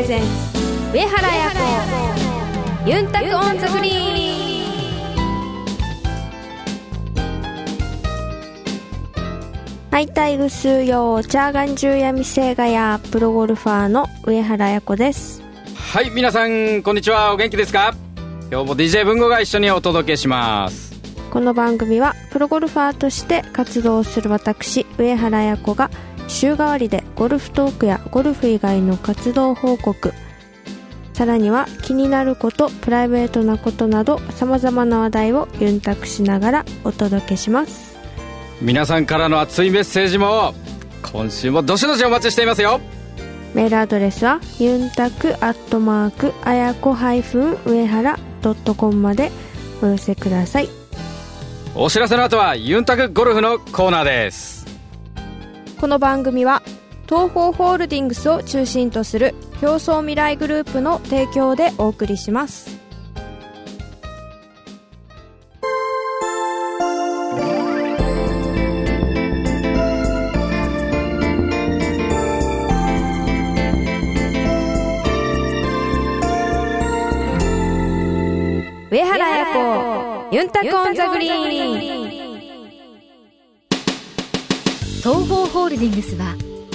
レゼンツ上原彩子ユンタクオンザグリーン。はいたいグスーヨーチャーガンジューヤミセーガヤープロゴルファーの上原彩子です。はい皆さんこんにちは。お元気ですか？今日も DJ 文吾が一緒にお届けします。この番組はプロゴルファーとして活動する私上原彩子が週替わりでゴルフトークやゴルフ以外の活動報告。さらには気になることプライベートなことなどさまざまな話題をユンタクしながらお届けします。皆さんからの熱いメッセージも今週もどしどしお待ちしていますよ。メールアドレスはユンタクアットマークあやこ上原ドットコムまでお寄せください。お知らせの後はユンタクゴルフのコーナーです。この番組は東方ホールディングスを中心とする競争未来グループの提供でお送りします。上原彩子ユンタコンザグリーン。東方ホールディングスは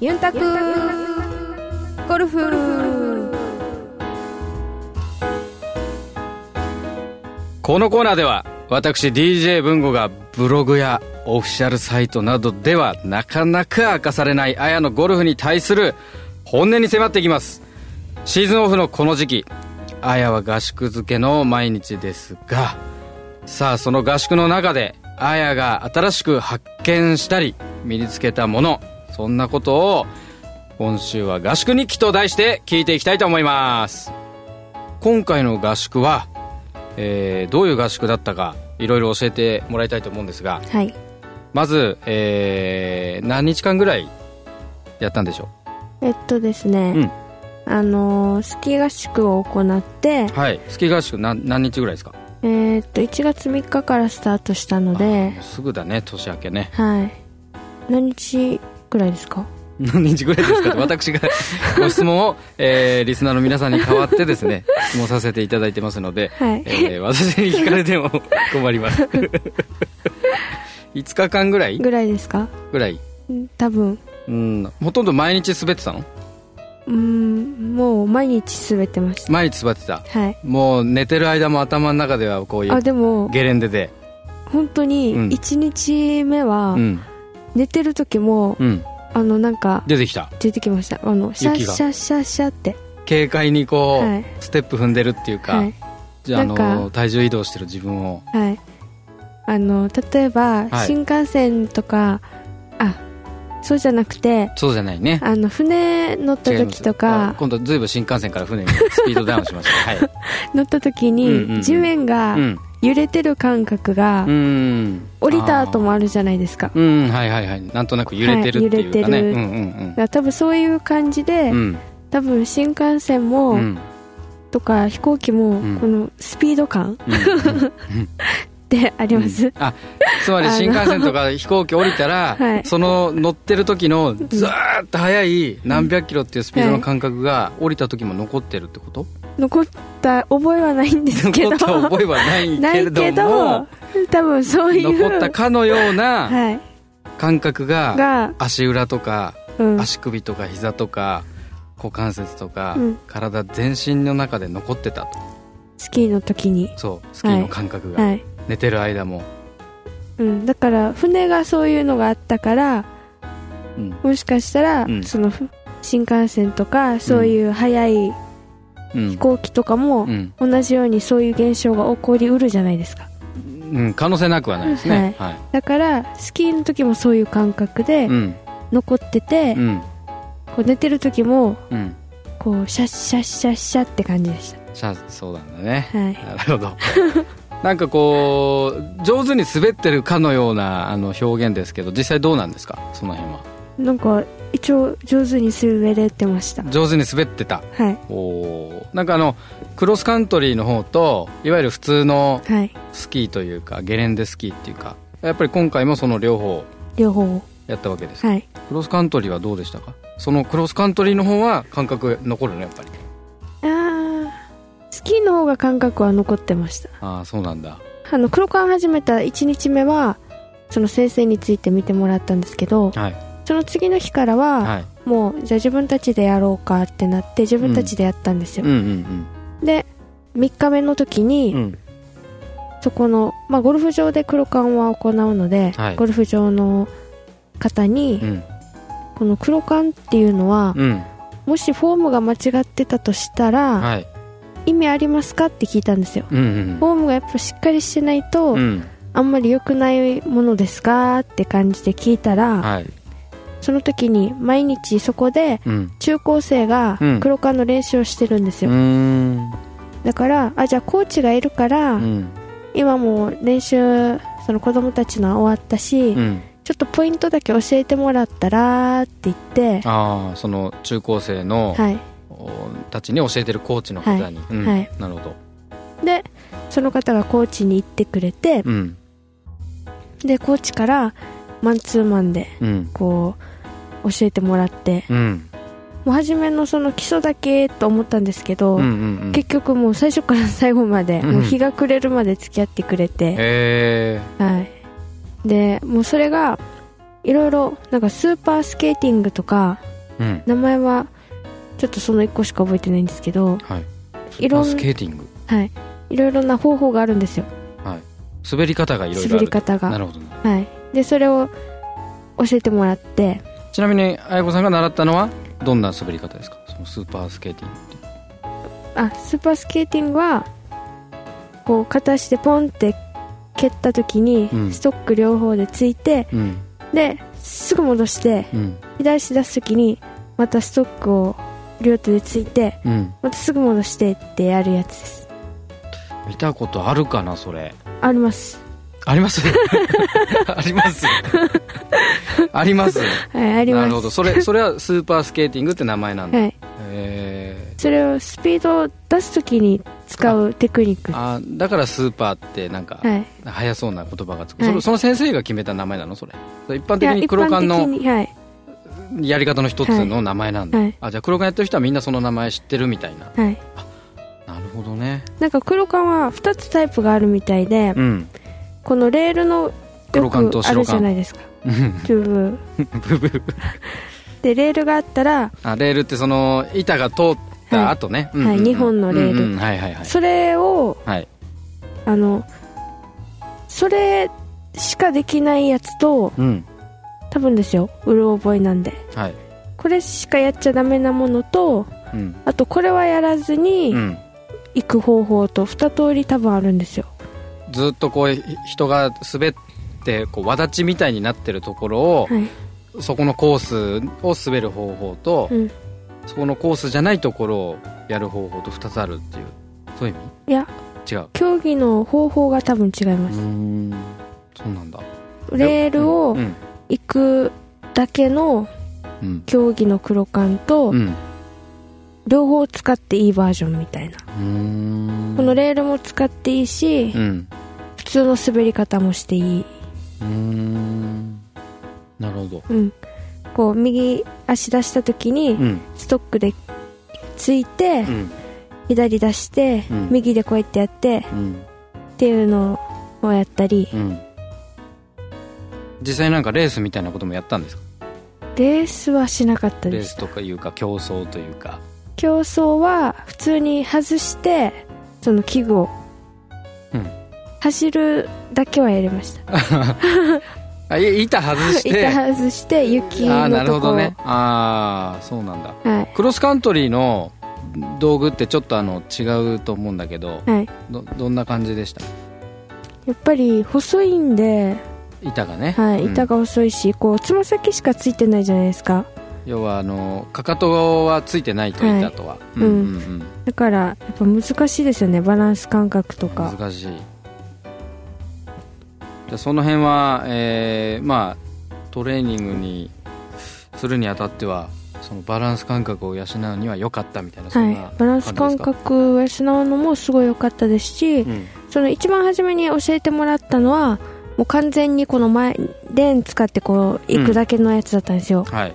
ユンタク。ゴルフ。このコーナーでは私 DJ 文吾がブログやオフィシャルサイトなどではなかなか明かされないあやのゴルフに対する本音に迫っていきます。シーズンオフのこの時期あやは合宿漬けの毎日ですがさあその合宿の中であやが新しく発見したり身につけたものそんなことを今週は合宿日記と題して聞いていきたいと思います。今回の合宿は、えーどういう合宿だったかいろいろ教えてもらいたいと思うんですがはい。まず、えー何日間ぐらいやったんでしょえっとですね、うん。あのースキー合宿を行ってうはい。スキー合宿何何日ぐらいですか？えーっと1月3日からスタートしたのですぐだね年明けね。はい。何日ぐらいですか？何日ぐらいですか？って私が ご質問を、えーリスナーの皆さんに代わってですね質問させていただいてますので、はい。えー私に聞かれても困ります。5日間ぐらい？ぐらいですか？ぐらい。うん多分。うん。ほとんど毎日滑ってたの？うんもう毎日滑ってまし毎日滑ってた？たはい。もう寝てる間も頭の中ではこういうあでもゲレンデで。本当にうん。1日目はうん寝てる時も、うん。あのなんか出てきた。出てきました。あのシャッシャッシャッシャって。軽快にこう、はい。ステップ踏んでるっていうか、はい。じゃあの体重移動してる自分を。はい。あの例えば、はい。新幹線とかあそうじゃなくてそうじゃないね。あの船乗った時とかあ今度ずいぶん新幹線から船にスピードダウンしましたはい。乗った時に、うんうんうん。地面がうん揺れてる感覚が、うん。降りた後もあるじゃないですか。うんはいはいはい。なんとなく揺れてるっていうかね、はい揺れてる。うんうんら多分そういう感じで、うん。うん多分新幹線も、うん。とか飛行機も、うん。このスピード感うんうん ってあります、あつまり新幹線とか飛行機降りたら、はい。その乗ってる時のずーっと速い何百キロっていうスピードの感覚が降りた時も残ってるってこと、残った覚えはないんですけど。残った覚えはないけれども多分そういう残ったかのようなはい。感覚がが、足裏とかうん、足首とか膝とか股関節とか、うん。体全身の中で残ってたと。スキーの時に。そうスキーの感覚が、はい、寝てる間も、うん、だから船がそういうのがあったからうん。もしかしたら、うん。そのふ新幹線とかそういう速いうん。飛行機とかもうん。同じようにそういう現象が起こりうるじゃないですか、うん、可能性なくはないですね。はい、だからスキーの時もそういう感覚でうん。残ってて、うん。こう寝てる時もうん。こうシャッシャッシャッシャッって感じでしじゃあそうなんだね。たはい。なるほど なんかこう上手に滑ってるかのようなあの表現ですけど実際どうなんですか？その辺は。なんか一応上手に滑れてました。上手に滑ってた。はい。おなんかあのクロスカントリーの方といわゆる普通のはい。スキーというかゲレンデスキーっていうかやっぱり今回もその両方両方やったわけですか？はい。クロスカントリーはどうでしたか？そのクロスカントリーの方は感覚残るねやっぱりスキーの方が感覚は残ってました。ああそうなんだ。あの黒缶始めた1日目はその先生について見てもらったんですけどはい。その次の日からは、はい。もうじゃあ自分たちでやろうかってなって自分たちでやったんですよ、うん。うんで3日目の時に、うんうん。そこの、まあ、ゴルフ場で黒缶は行うので、はい。ゴルフ場の方に、うん。この黒缶っていうのは、うん。もしフォームが間違ってたとしたら、はい意味ありますか？って聞いたんですよ。うんうん。フォームがやっぱしっかりしてないと、うん。あんまり良くないものですか？って感じで聞いたら、はい。その時に毎日そこでうん。中高生がうん。黒缶の練習をしてるんですうよ、ん。だからあじゃあコーチがいるから、うん。今もう練習その子供たちのは終わったし、うん。ちょっとポイントだけ教えてもらったらって言ってああその中高生の、はいおたちに教えてるコーチの方に、はい。なるほど。でその方がコーチに行ってくれて、うん。でコーチからマンツーマンでうん。こう教えてもらってうん。もう初めのその基礎だけと思ったんですけど、うんうんうん。結局もう最初から最後まで、うん。もう日が暮れるまで付き合ってくれて、へえはい。でもうそれがいろいろなんかスーパースケーティングとかうん。名前はちょっとその1個しか覚えてないんですけどはい。いろんスケーティング。はい。いろいろな方法があるんですよ。はい。滑り方がいろいろある。滑り方が。なるほど。なはい。でそれを教えてもらって。ちなみに綾子さんが習ったのはどんな滑り方ですか？そのスーパースケーティングってあスーパースケーティングはこう片足でポンって蹴った時にうん。ストック両方でついて、うん。ですぐ戻してうん。左足出す時にまたストックを両手でついてうん。またすぐ戻してってやるやつです。見たことあるかなそれ。あります。あります？あります ありますはいあります。なるほど。それそれはスーパースケーティングって名前なんだ、はい。へそれをスピードを出す時に使うテクニック。ーあーだからスーパーってなんかはい。速そうな言葉がつく、はい。その先生が決めた名前なのそれ。一般的に黒缶般のはいやり方の一つの名前なんだ、はい。あじゃあ黒缶やってる人はみんなその名前知ってるみたいな。はい。なるほどね。なんか黒缶は2つタイプがあるみたいで、うん。このレールのよ黒缶とくあるじゃないですか。うんチュー。ブブブでレールがあったらあレールってその板が通った後ね、はい二本のレール。うんうん。はいはいはい。それをはい。あのそれしかできないやつとうん多分ですよ。うる覚えなんで。はい。これしかやっちゃダメなものとうん。あとこれはやらずにうん。行く方法と2通り多分あるんですよ。ずっとこうひ人が滑ってこう輪立ちみたいになってるところを、はい。そこのコースを滑る方法と、うん。そこのコースじゃないところをやる方法と2つあるっていう。そういういや。意味違う。競技の方法が多分違いまうすん。そうなんだ。レールをうん行くだけのうん。競技の黒缶とうん。両方使っていいバージョンみたいな。うん。このレールも使っていいしうん。普通の滑り方もしていい。うん。なるほど。うん。こう右足出した時にうん。ストックでついてうん。左出してうん。右でこうやってやってうん。っていうのをやったりうん実際なんかレースみたいなこともやったんですか？レースはしなかったレースですとかいうか競争というか。競争は普通に外してその器具をうん。走るだけはやりました。あい板外して。板外して雪ああなのとこ。をるほどね。ああそうなんだ。はい。クロスカントリーの道具ってちょっとあの違うと思うんだけどはい。どどんな感じでした？やっぱり細いんで、板がね、はい、うん。板が細いし、こうつま先しかついてないじゃないですか。要はあのかかとはついてないとは。い。板とは、うん。うん。だからやっぱ難しいですよねバランス感覚とか。難しい。じゃあその辺は、えーまあトレーニングにするにあたってはそのバランス感覚を養うには良かったみたいなはい、バランス感覚を養うのもすごい良かったですし、うん。その一番初めに教えてもらったのはもう完全にこの前レーン使ってこう行くだけのやつだったんですよ、はい、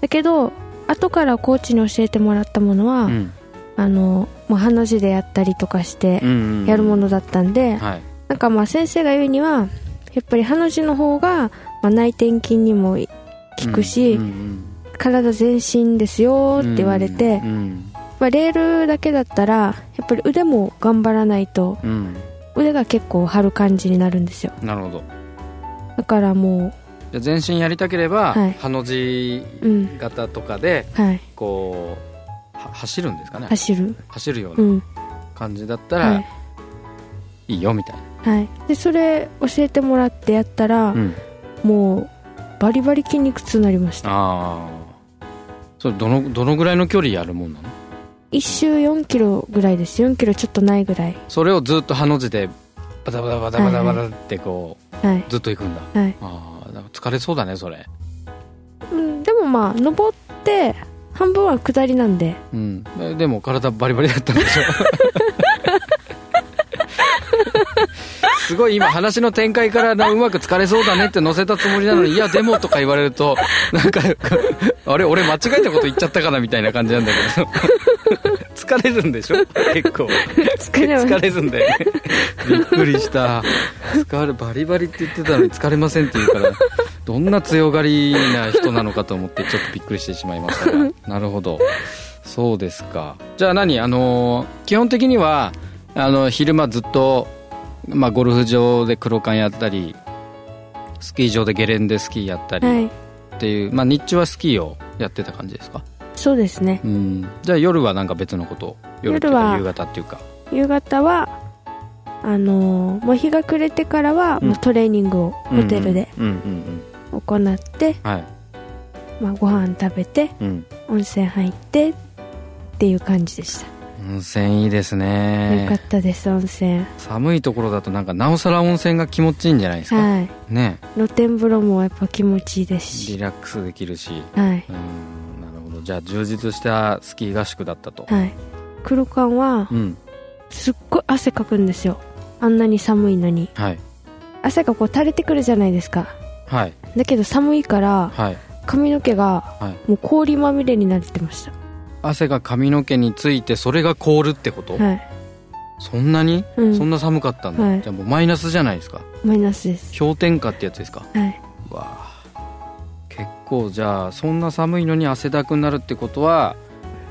だけど後からコーチに教えてもらったものは、うん。あのもうハの字でやったりとかしてうんうんやるものだったんで、はい。なんかまあ先生が言うにはやっぱりハの字の方が、まあ、内転筋にも効くし、うんうん体全身ですよって言われて、うん。まあ、レールだけだったらやっぱり腕も頑張らないとうん腕が結構張る感じになるんですよ。なるほど。だからもじゃあ全身やりたければ、はい。ハの字ううん型とかではい。こうは走るんですかね。走る。走るよううなん。感じだったら、はい。い、いよみたいな、はい。でそれ教えてもらってやったら、うん。もうバリバリ筋肉痛になりました。ああそれどのどのぐらいの距離やるもんなの？1周4キロぐらいです。4キロちょっとないぐらい。それをずっとハの字でバタバタバタバタバタってこう、はい。ずっと行くんだ。はい、ああ疲れそうだねそれ。うん、でもまあ登って半分は下りなんで。うん。えでも体バリバリだったんでしょ。すごい今話の展開からなうまく疲れそうだねって乗せたつもりなのにいやでもとか言われるとなんかあれ俺間違えたこと言っちゃったかなみたいな感じなんだけど 疲れるんでしょ？結構。疲れます。疲れるんだよねびっくりした。疲れバリバリって言ってたのに疲れませんって言うからどんな強がりな人なのかと思ってちょっとびっくりしてしまいましたが。なるほど。そうですか。じゃあ何？あのー基本的にはあの昼間ずっと、まあ、ゴルフ場で黒缶やったりスキー場でゲレンデスキーやったりはい。っていう、まあ、日中はスキーをやってた感じですか？そうですね。うん。じゃあ夜はなんか別のことを夜っていうか夜は。夕方っていうか。夕方はあのーもう日が暮れてからはうん。もうトレーニングをホテルで行って、うんはい。まあ、ご飯食べてうん。温泉入ってっていう感じでした、温泉いいですね。よかったです温泉。寒いところだとなんかなおさら温泉が気持ちいいんじゃないですか、はい。ね。露天風呂もやっぱ気持ちいいですし。リラックスできるし。はい。うんじゃあ充実したスキー合宿だったと、はい。黒缶はうん。すっごい汗かくんですよ。あんなに寒いのに。はい。汗がこう垂れてくるじゃないですか。はい。だけど寒いからはい。髪の毛がはい。もう氷まみれになってました。汗が髪の毛についてそれが凍るってこと、はい、そんなに、うん、そんな寒かったんだ、はい。じゃあもうマイナスじゃないですか。マイナスです。氷点下ってやつですか？はい。うわあ結構じゃあそんな寒いのに汗だくになるってことは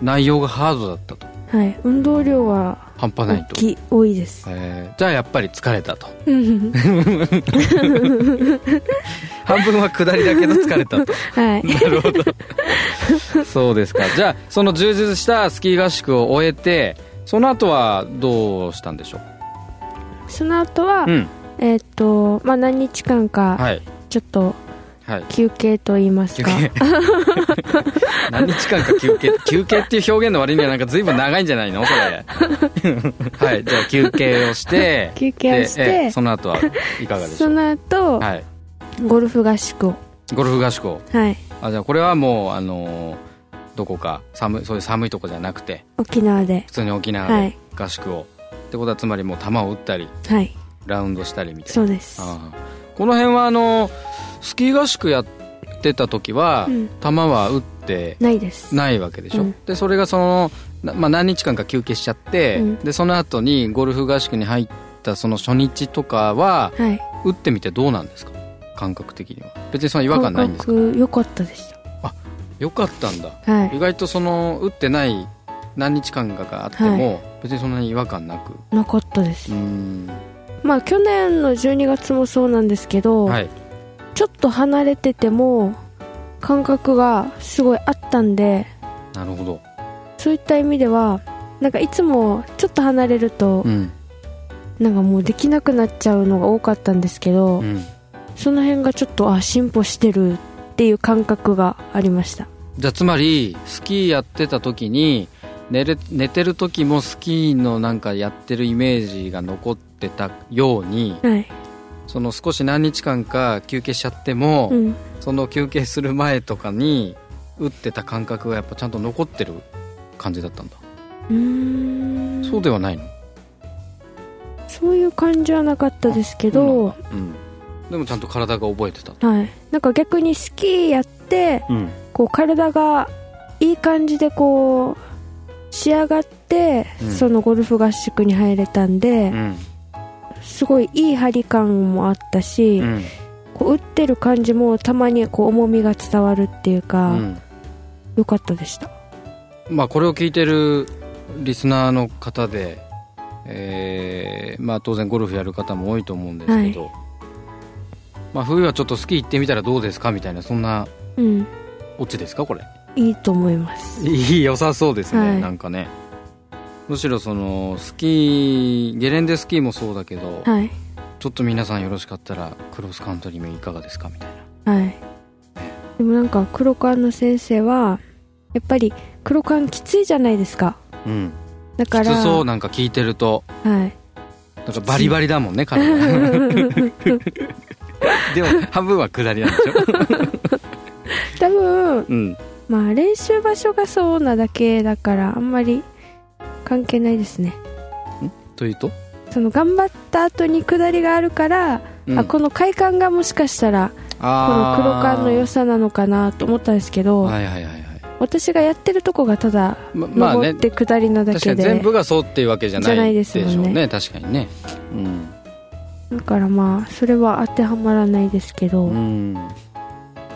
内容がハードだったと。はい。運動量は半端ないと。多いです。えー。じゃあやっぱり疲れたと。うん。半分は下りだけど疲れたと。はい。なるほど。そうですか。じゃあその充実したスキー合宿を終えてその後はどうしたんでしょその後は、ううん。えーっとまあ何日間かはい。ちょっとはい休憩と言いますか、休憩。何日間か休憩？休憩っていう表現の割にはなんか随分長いんじゃないの？それ。はい。じゃあ休憩をして 休憩をして。でええその後はいかがでしょそうの後、はい。ゴルフ合宿を。ゴルフ合宿を。はい。あじゃあこれはもうあのーどこか寒いそういう寒いとこじゃなくて沖縄で。普通に沖縄ではい。合宿を、ってことはつまりもう球を打ったりはい。ラウンドしたりみたいな。そうです。ああこの辺はあのスキー合宿やってた時は、うん。球は打ってないです。ないわけでしょ、うん。でそれがその、なまあ、何日間か休憩しちゃって、うん。でその後にゴルフ合宿に入ったその初日とかははい。打ってみてどうなんですか？感覚的には。別にその違和感ないんですか？感覚良かったですよかったんだ。はい。意外とその打ってない何日間かがあっても、別にそんなに違和感なく。なかったです。うーん。まあ去年の12月もそうなんですけど、はいちょっと離れてても感覚がすごいあったんでなるほど。そういった意味ではなんかいつもちょっと離れるとうん。なんかもうできなくなっちゃうのが多かったんですけど、うん。その辺がちょっとあ進歩してるっていう感覚がありました。じゃあつまりスキーやってた時に寝れ寝てる時もスキーのなんかやってるイメージが残ってたようにはいその少し何日間か休憩しちゃっても、うん。その休憩する前とかに打ってた感覚がやっぱちゃんと残ってる感じだったんだ、うーん。そうではないの？そういう感じはなかったですけど、うん、でもちゃんと体が覚えてたと、はい、なんか逆にスキーやってうん。こう体がいい感じでこう仕上がって、うん。そのゴルフ合宿に入れたんで、うんすごいいい張り感もあったし、うん。こう打ってる感じもたまにこう重みが伝わるっていうか、うん。良かったでした。まあこれを聞いてるリスナーの方で、えーまあ、当然ゴルフやる方も多いと思うんですけど、まあ、冬はちょっとスキー行ってみたらどうですかみたいなそんなうん。オチですかこれ？いいと思います。いい良さそうですね、はい。なんかねむしろそのスキーゲレンデスキーもそうだけど、はい。ちょっと皆さんよろしかったらクロスカントリーもいかがですかみたいな。はい。でもなんか黒缶の先生はやっぱり黒缶きついじゃないですか。うん。きだからつそうなんか聞いてると。はい。なんかバリバリだもんね 体でも半分は下りなんでしょ？多分うん。まあ練習場所がそうなだけだからあんまり関係ないですね。というと、その頑張った後に下りがあるから、うん。あこの快感がもしかしたらこの黒缶の良さなのかなと思ったんですけど、はいはいはいはい。私がやってるとこがただままあね。登って下りなだ確かけで、に全部がそうっていうわけじゃないじゃないでですもんね。しょうね確かにね。だからまあそれは当てはまらないですけど、うん、うん、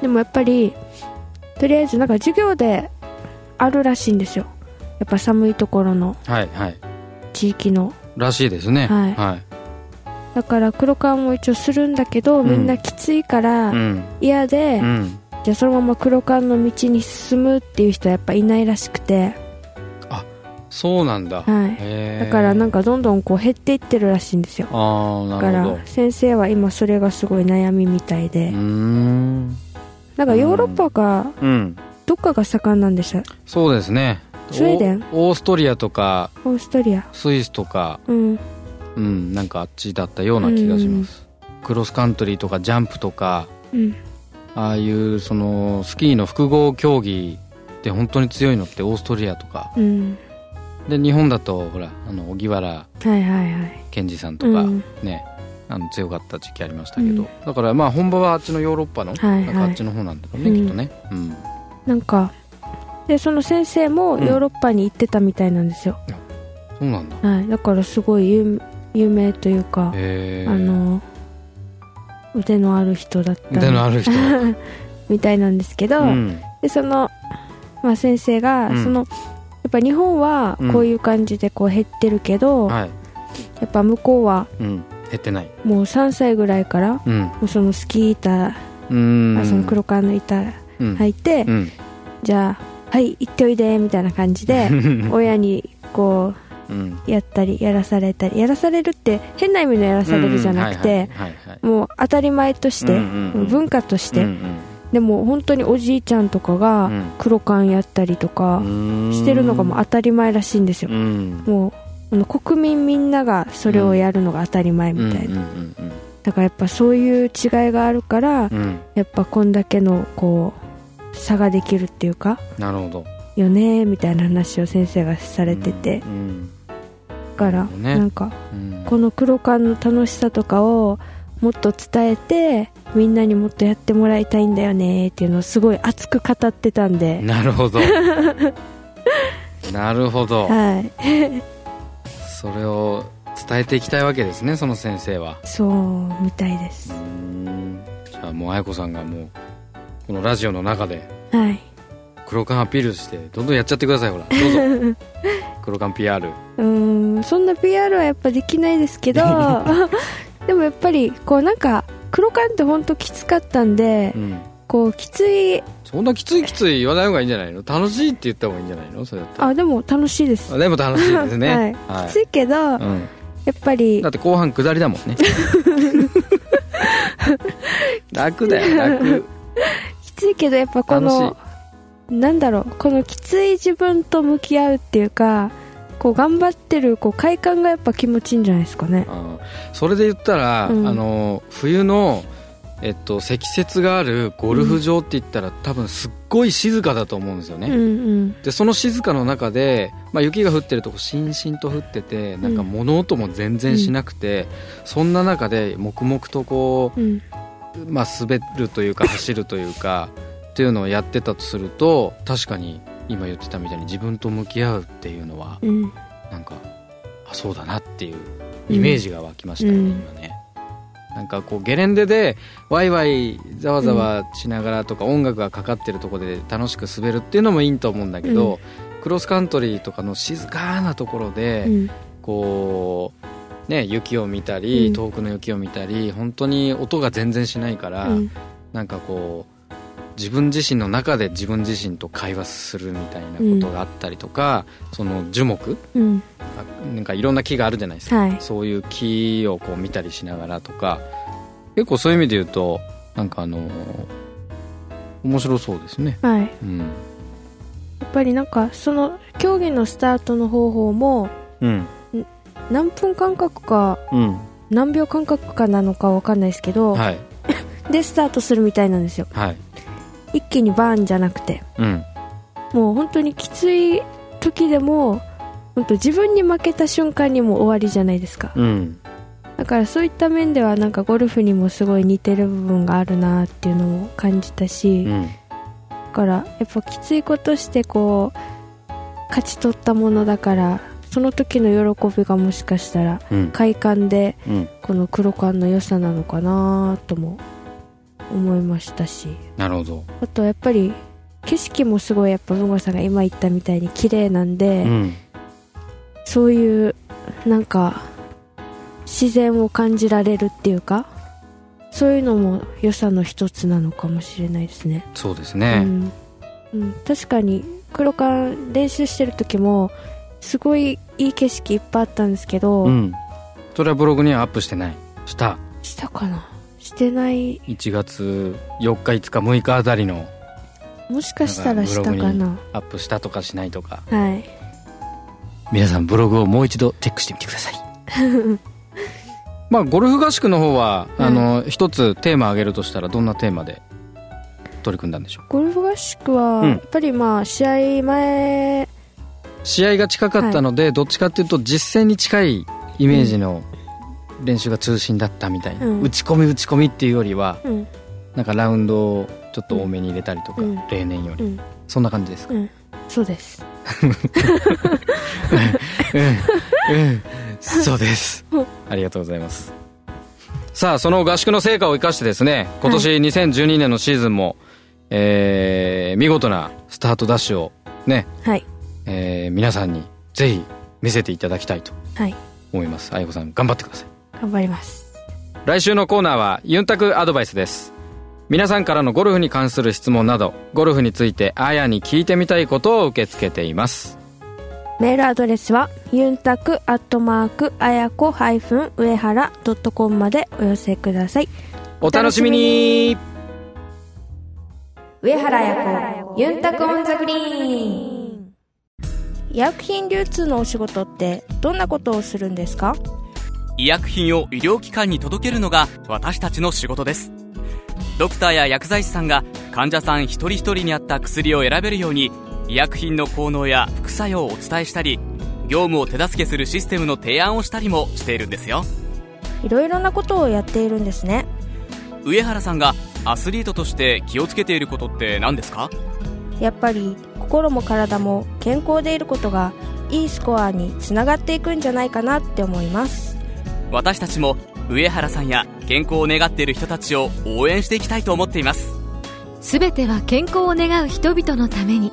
でもやっぱりとりあえずなんか授業であるらしいんですよやっぱ寒いところのはいはい。地域のらしいですね。はい。はい。だから黒缶も一応するんだけど、うん。みんなきついからうん。嫌で、うん。じゃあそのまま黒缶の道に進むっていう人はやっぱいないらしくて、そうなんだ、はい、だからなんかどんどんこう減っていってるらしいんですよ。ああだかなるほど。ら先生は今それがすごい悩みみたいで、うーん。なんかヨーロッパがうん。どっかが盛んなんでした？そうですねスウェーデン？オオーストリアとかオーストリア。スイスとかうん。うんなんかあっちだったような気がします。クロスカントリーとかジャンプとかうん。ああいうそのスキーの複合競技って本当に強いのってオーストリアとか。うん。で日本だとほらあの荻原はいはいはい。健二さんとかうん。ね、あの強かった時期ありましたけど、うん。だからまあ本場はあっちのヨーロッパの、なんかあっちの方なんだろうね、うんきっとね。うん。なんかでその先生もヨーロッパに行ってたみたいなんですよ、そうなんだ。はい、だからすごい有有名というか、あの腕のある人だった腕のある人。みたいなんですけど、うん。でその、まあ、先生が、うん。そのやっぱ日本はこういう感じでこう減ってるけど、はい、やっぱ向こうはうん、減ってない。もう3歳ぐらいからうん。もうそのスキー板、その黒缶の板うん。履いて、うん。じゃあはい行っておいでみたいな感じで 親にこうやったりやらされたりやらされるって変な意味のやらされるじゃなくて、もう当たり前として、文化として、うんでも本当におじいちゃんとかがうん。黒缶やったりとかうん。してるのがもう当たり前らしいんですよ、うん。もう国民みんながそれをやるのが当たり前みたいな、だからやっぱそういう違いがあるから、やっぱこんだけのこう差ができるっていうかなるほど。よねみたいな話を先生がされてて、うんだからね。なんかうん。この黒缶の楽しさとかをもっと伝えてみんなにもっとやってもらいたいんだよねっていうのをすごい熱く語ってたんで、なるほど。なるほど。はい。それを伝えていきたいわけですねその先生は。そうみたいでうすん。じゃあもう愛子さんがもうこのラジオの中ではい。黒缶アピールしてどんどんやっちゃってくださいほら。どうぞ。黒缶 PR うーんそんな PR はやっぱできないですけど でもやっぱりこうなんか黒缶って本当きつかったんでうんこうきついそんなきついきつい言わない方がいいんじゃないの？楽しいって言った方がいいんじゃないの？それあでも楽しいです。あでも楽しいですね。はい、きついけど、うん。やっぱりだって後半下りだもんね。楽だよ楽。きついけどやっぱこのなんだろうこのきつい自分と向き合うっていうかこう頑張ってるこう快感がやっぱ気持ちいいんじゃないですかね。あそれで言ったら、うん。あの冬の、えっと、積雪があるゴルフ場って言ったら、多分すっごい静かだと思うんですよね、うんうん。でその静かの中で、まあ、雪が降ってるとこしんしんと降っててなんか物音も全然しなくて、そんな中で黙々とこうん。う、まあ、滑るというか 走るというかっていうのをやってたとすると確かに今言ってたみたいに自分と向き合うっていうのはうん。なんかあそうだなっていうイメージが湧きましたね、うん。今ね。なんかこうゲレンデでワイワイざわざわしながらとか、音楽がかかってるところで楽しく滑るっていうのもいいと思うんだけど、クロスカントリーとかの静かなところで、うん。こうね雪を見たり、うん。遠くの雪を見たり本当に音が全然しないから、うん。なんかこう自分自身の中で自分自身と会話するみたいなことがあったりとか、その樹木うん。あなんかいろんな木があるじゃないですか、はい。そういう木をこう見たりしながらとか結構そういう意味で言うとなんかあのー面白そうですね。はい。やうん。っぱりなんかその競技のスタートの方法もうん何分間隔かうん。何秒間隔かなのかわかんないですけど、はい。でスタートするみたいなんですよ。はい。一気にバーンじゃなくて。うん。もう本当にきつい時でも本当自分に負けた瞬間にもう終わりじゃないですか。うん。だからそういった面ではなんかゴルフにもすごい似てる部分があるなっていうのを感じたし、だうん。からやっぱきついことしてこう勝ち取ったものだからその時の喜びがもしかしたらうん。快感でうん。この黒感の良さなのかなとも思いましたし。なるほど。あとやっぱり景色もすごいやっぱ文吾さんが今言ったみたいに綺麗なんで、うん。そういうなんか自然を感じられるっていうかそういうのも良さの一つなのかもしれないですね、そうですうねん。うん、確かに黒缶練習してる時もすごいいい景色いっぱいあったんですけど、うん。それはブログにはアップしてない。した。したかな？してない。1月4日5日6日あたりの。もしかしたらしたかな。アップしたとかしないとか。はい。皆さんブログをもう一度チェックしてみてください。まあゴルフ合宿の方は、うん。あの一つテーマ挙げるとしたらどんなテーマで取り組んだんでしょう？ゴルフ合宿は、うん。やっぱりまあ試合前試合が近かったので、どっちかっていうと実戦に近いイメージの練習が中心だったみたいな、うん。打ち込み打ち込みっていうよりはうん。なんかラウンドをちょっと多めに入れたりとか、うん。例年より、うん。そんな感じですか？うん。そうです。うん。うん。そうです。うんありがとうございます。さあその合宿の成果を生かしてですね今年2012年のシーズンも、えー見事なスタートダッシュをね、はいえー皆さんにぜひ見せていただきたいとはい。思います。愛子さん頑張ってください。頑張ります。来週のコーナーはユンタクアドバイスです。皆さんからのゴルフに関する質問などゴルフについてあやに聞いてみたいことを受け付けています。メールアドレスはユンタクアットマークあやこ上原ドットコムまでお寄せください。お楽しみに。上原彩子ユンタクオンザグリーン医薬品流通のお仕事ってどんなことをするんですか？医薬品を医療機関に届けるのが私たちの仕事です。ドクターや薬剤師さんが患者さん一人一人に合った薬を選べるように医薬品の効能や副作用をお伝えしたり業務を手助けするシステムの提案をしたりもしているんですよ。いろいろなことをやっているんですね。上原さんがアスリートとして気をつけていることって何ですか？やっぱり心も体も健康でいることがいいスコアにつながっていくんじゃないかなって思います。私たちも上原さんや健康を願っている人たちを応援していきたいと思っています。すべては健康を願う人々のために。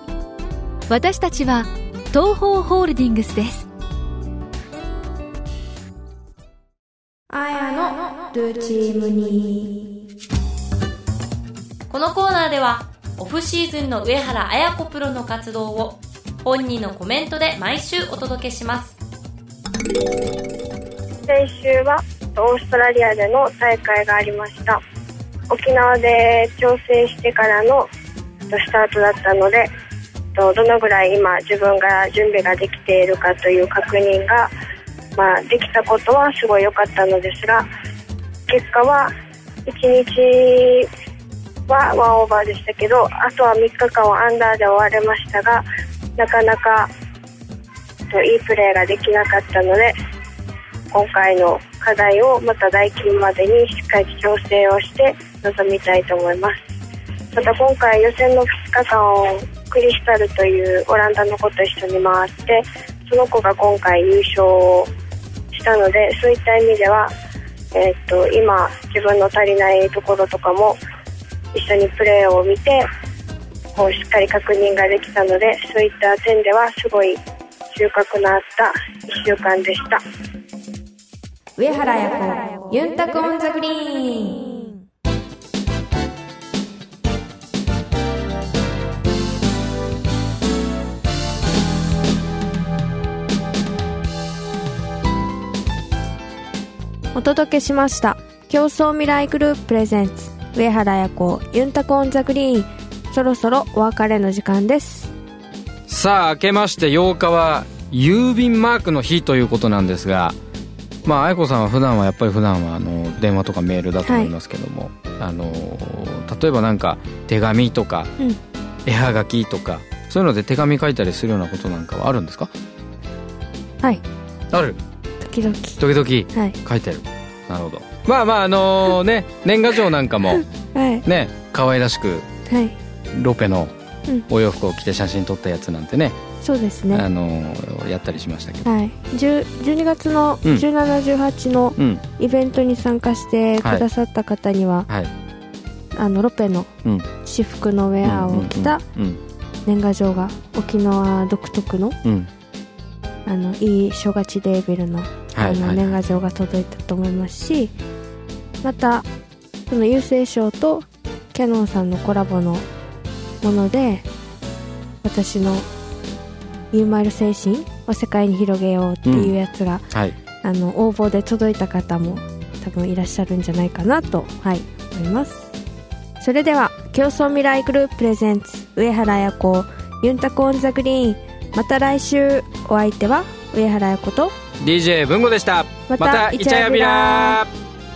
私たちは東方ホールディングスです。あやのルチームにこのコーナーではオフシーズンの上原綾子プロの活動を本人のコメントで毎週お届けします。先週はオーストラリアでの大会がありました。沖縄で調整してからのスタートだったのでどのぐらい今自分が準備ができているかという確認が、まあ、できたことはすごい良かったのですが結果は1日はワンオーバーでしたけどあとは3日間はアンダーで終われましたがなかなかいいプレーができなかったので今回の課題をまた代金までにしっかり調整をして臨みたいと思います。また今回予選の2日間をクリスタルというオランダの子と一緒に回ってその子が今回優勝をしたのでそういった意味では、えー、っと今自分の足りないところとかも一緒にプレーを見てこうしっかり確認ができたのでそういった点ではすごい収穫のあった1週間でした。上原彩子ユンタクオンザグリーン。お届けしました共創未来グループプレゼンツ。上原彩子ユンタクオンザグリーンそろそろお別れの時間です。さあ明けまして8日は郵便マークの日ということなんですがまあ彩子さんは普段はやっぱり普段はあの電話とかメールだと思いますけども、はい、あの例えばなんか手紙とか、うん、絵はがきとかそういうので手紙書いたりするようなことなんかはあるんですか？はい。ある。時々。時々、はい、書いてる。なるほどまあまああのね 年賀状なんかも、はい、ね可愛らしく、はい、ロペのお洋服を着て写真撮ったやつなんてね、そうですね。あのやったりしましたけど、はい、12月の1718のイベントに参加してくださった方には、はい、あのロペの私服のウェアを着た年賀状が沖縄独特の,、あのいい正月デーベルのあの年賀状が届いたと思いますし、またその郵政省とキャノンさんのコラボのもので私のユーマイル精神を世界に広げようっていうやつが、うん。はい、あの応募で届いた方も多分いらっしゃるんじゃないかなと、はい、思います。それでは競争未来グループプレゼンツ上原彩子ユンタコオンザグリーン。また来週お相手は上原彩子と DJ 文吾でした。またイチャヤビラ